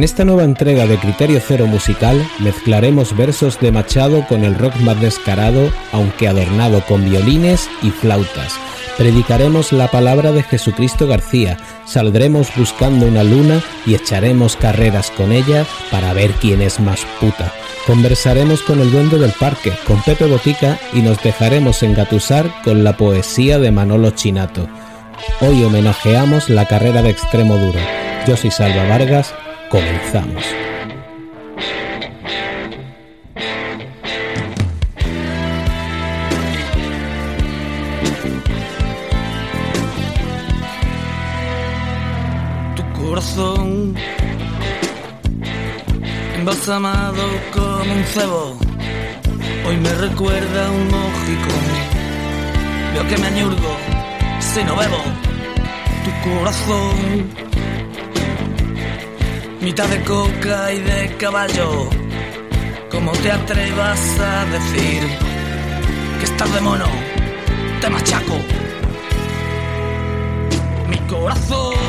En esta nueva entrega de Criterio Cero Musical mezclaremos versos de Machado con el rock más descarado, aunque adornado con violines y flautas. Predicaremos la palabra de Jesucristo García, saldremos buscando una luna y echaremos carreras con ella para ver quién es más puta. Conversaremos con el duende del parque, con Pepe Botica y nos dejaremos engatusar con la poesía de Manolo Chinato. Hoy homenajeamos la carrera de extremo duro. Yo soy Salva Vargas Comenzamos. Tu corazón embalsamado como un cebo, hoy me recuerda un mojicón. Veo que me añurgo si no bebo. Tu corazón mitad de coca y de caballo. ¿Cómo te atrevas a decir que estás de mono? Te machaco. Mi corazón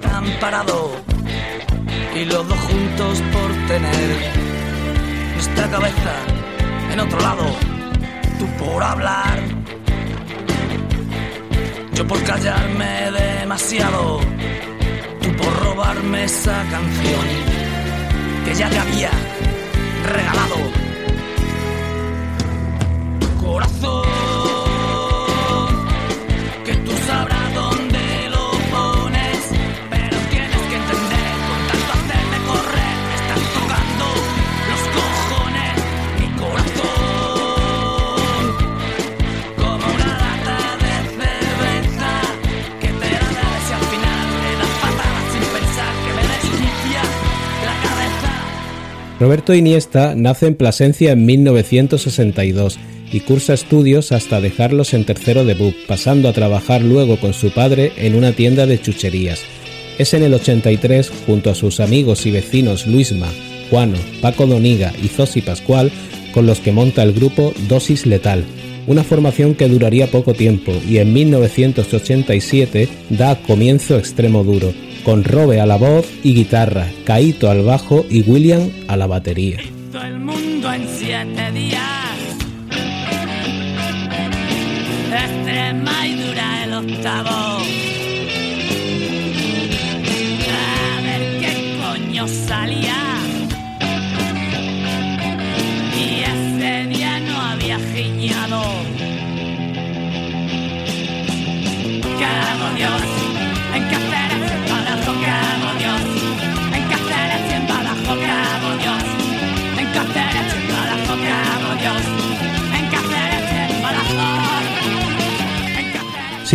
tan parado y los dos juntos por tener nuestra cabeza en otro lado. Tú por hablar, yo por callarme demasiado. Tú por robarme esa canción que ya te había regalado. Corazón. Roberto Iniesta nace en Plasencia en 1962 y cursa estudios hasta dejarlos en tercero de BUP, pasando a trabajar luego con su padre en una tienda de chucherías. Es en el 83, junto a sus amigos y vecinos Luisma, Juano, Paco Doniga y Zosi Pascual, con los que monta el grupo Dosis Letal, una formación que duraría poco tiempo y en 1987 da comienzo Extremo Duro, con Robe a la voz y guitarra, Caito al bajo y William a la batería.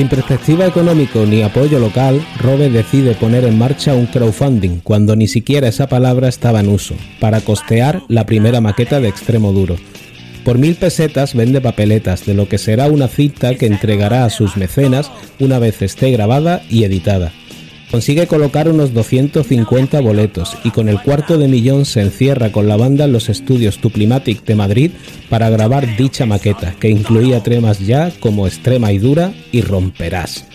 Sin perspectiva económico ni apoyo local, Robe decide poner en marcha un crowdfunding cuando ni siquiera esa palabra estaba en uso, para costear la primera maqueta de Extremo Duro. Por mil pesetas vende papeletas de lo que será una cita que entregará a sus mecenas una vez esté grabada y editada. Consigue colocar unos 250 boletos y con el cuarto de millón se encierra con la banda en los estudios Tuplimatic de Madrid para grabar dicha maqueta, que incluía temas ya como Extrema y Dura y Romperás.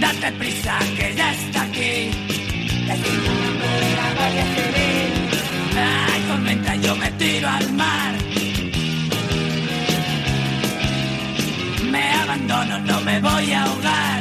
Date prisa que ya está aquí. Yo me tiro al mar. Abandono, no me voy a ahogar.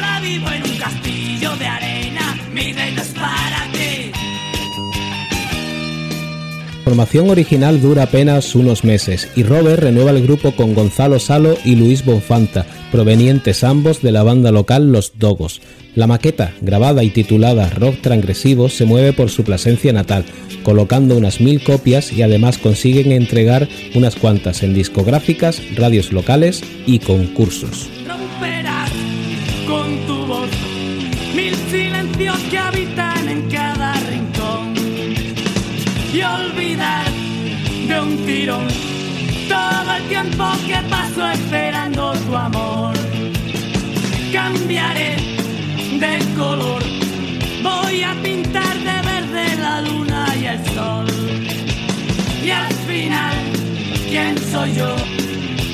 Ahora vivo en un castillo de arena, mi reino es para ti. La formación original dura apenas unos meses y Robert renueva el grupo con Gonzalo Salo y Luis Bonfanta, provenientes ambos de la banda local Los Dogos. La maqueta, grabada y titulada Rock Transgresivo, se mueve por su Plasencia natal, colocando unas mil copias y además consiguen entregar unas cuantas en discográficas, radios locales y concursos. Que habitan en cada rincón y olvidar de un tirón todo el tiempo que paso esperando tu amor. Cambiaré de color, voy a pintar de verde la luna y el sol. Y al final, ¿quién soy yo?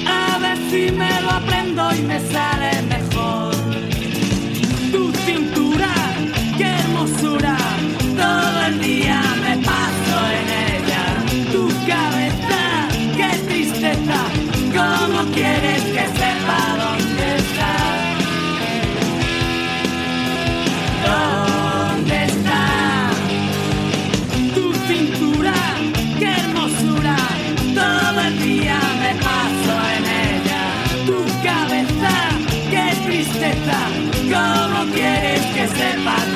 A ver si me lo aprendo y me sale mejor. Que sepa